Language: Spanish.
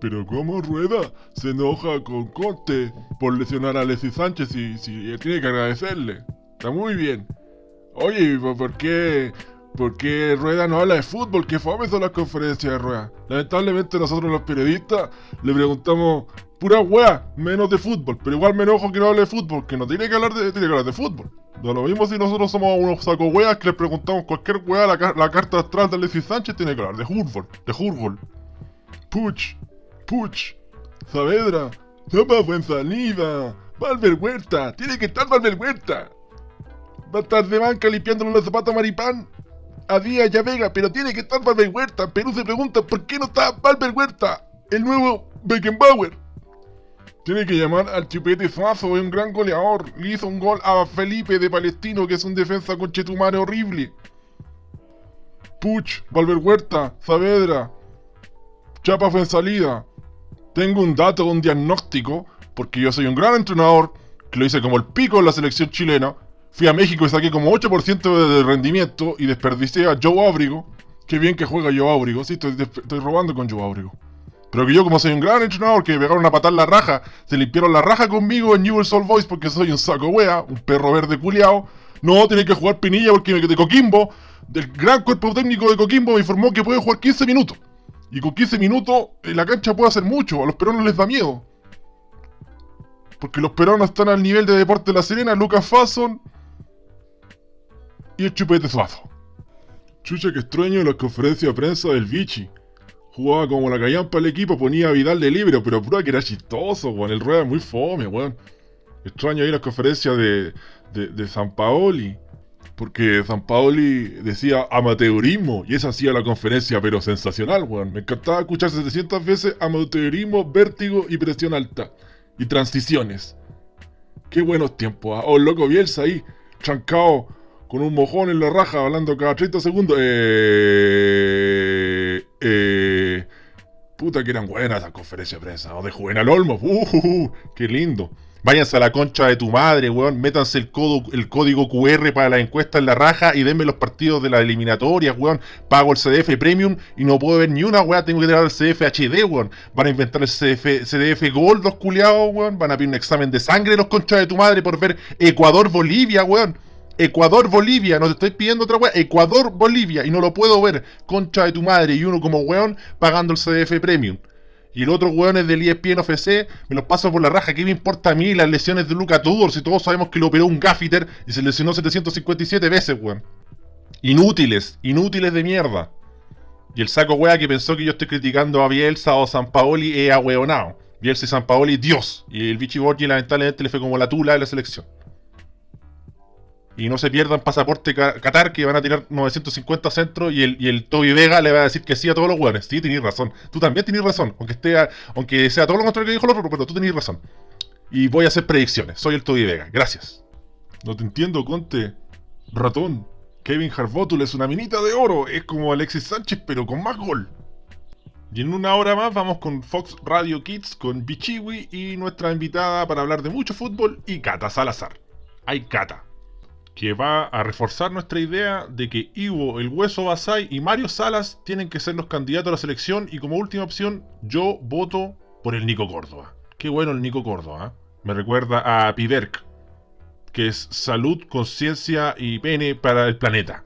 Pero ¿cómo Rueda se enoja con Conte por lesionar a Alexis Sánchez y si tiene que agradecerle? Está muy bien. Oye, ¿por qué, ¿por qué Rueda no habla de fútbol? ¿Qué fome son las conferencias de Rueda? Lamentablemente nosotros los periodistas le preguntamos pura wea, menos de fútbol. Pero igual me enojo que no hable de fútbol, que no tiene que hablar de, tiene que hablar de fútbol. No lo mismo si nosotros somos unos saco weas que le preguntamos cualquier wea, la, la carta astral de Alexis Sánchez tiene que hablar de fútbol, de fútbol. Puch, Puch, Saavedra, Toma Fuenzalida, Valver Huerta, tiene que estar Valver Huerta. Va a estar de banca limpiándole los zapatos a Maripán. A Díaz y a Vega, pero tiene que estar Valver Huerta. Perú se pregunta por qué no está Valver Huerta, el nuevo Beckenbauer. Tiene que llamar al Chupete Fazo, es un gran goleador. Le hizo un gol a Felipe de Palestino, que es un defensa con chetumare horrible. Puch, Valver Huerta, Saavedra, Chapa fue en salida. Tengo un dato, un diagnóstico, porque yo soy un gran entrenador, que lo hice como el pico en la selección chilena. Fui a México y saqué como 8% de rendimiento y desperdicié a Joe Ábrigo. Qué bien que juega Joe Ábrigo. Sí, estoy, robando con Joe Ábrigo. Pero que yo, como soy un gran entrenador, que me pegaron a patar la raja, se limpiaron la raja conmigo en Newell's Old Boys porque soy un saco wea, un perro verde culiao. No, tiene que jugar Pinilla porque de Coquimbo, del gran cuerpo técnico de Coquimbo, me informó que puede jugar 15 minutos. Y con 15 minutos en la cancha puede hacer mucho, a los peruanos les da miedo. Porque los peruanos están al nivel de Deporte de la Serena, Lucas Fasson y el Chupete Suazo. Chucha que extraño las conferencias de prensa del Vichy. Jugaba como la callampa el equipo, ponía a Vidal de libre, pero pura que era chistoso, weón. El rueda muy fome, weón. Extraño ahí las conferencias de, de, de San Paoli. Porque San Paoli decía amateurismo y esa hacía la conferencia, pero sensacional, weón. Me encantaba escuchar 700 veces amateurismo, vértigo y presión alta. Y transiciones. Qué buenos tiempos, ¿ah? Oh, loco Bielsa ahí, trancado con un mojón en la raja, hablando cada 30 segundos. Eh, eh, puta que eran buenas esas conferencias de prensa. O de Juvenal Olmo. Uh, uh, uh, qué lindo. Váyanse a la concha de tu madre, weón. Métanse el, el código QR para la encuesta en la raja y denme los partidos de la eliminatoria, weón. Pago el CDF Premium y no puedo ver ni una, weón. Tengo que tirar el CDF HD, weón. Van a inventar el CDF, Gold, los culiados, weón. Van a pedir un examen de sangre los conchas de tu madre por ver Ecuador-Bolivia, weón. Ecuador-Bolivia, no te estoy pidiendo otra weón. Ecuador-Bolivia y no lo puedo ver, concha de tu madre. Y uno como weón pagando el CDF Premium. Y el otro weón es del ESPN FC, me los paso por la raja. ¿Qué me importa a mí las lesiones de Luca Tudor si todos sabemos que lo operó un gaffiter y se lesionó 757 veces, weón? Inútiles, inútiles de mierda. Y el saco wea que pensó que yo estoy criticando a Bielsa o San Paoli es ahueonado. Bielsa y San Paoli, Dios. Y el Vichy Borgi lamentablemente le fue como la tula de la selección. Y no se pierdan pasaporte Qatar que van a tirar 950 centros y el, y el Toby Vega le va a decir que sí a todos los jugadores. Sí, tenéis razón. Tú también tenés razón. Aunque, esté aunque sea todo lo contrario que dijo el otro, pero tú tenés razón. Y voy a hacer predicciones. Soy el Toby Vega. Gracias. No te entiendo, Conte. Ratón. Kevin Harbotul es una minita de oro. Es como Alexis Sánchez, pero con más gol. Y en una hora más vamos con Fox Radio Kids, con Bichiwi y nuestra invitada para hablar de mucho fútbol y Cata Salazar. Hay Cata que va a reforzar nuestra idea de que Ivo, el Hueso Basay y Mario Salas tienen que ser los candidatos a la selección y como última opción yo voto por el Nico Córdoba. Qué bueno el Nico Córdoba. ¿eh? Me recuerda a Piderk, que es salud, conciencia y pene para el planeta.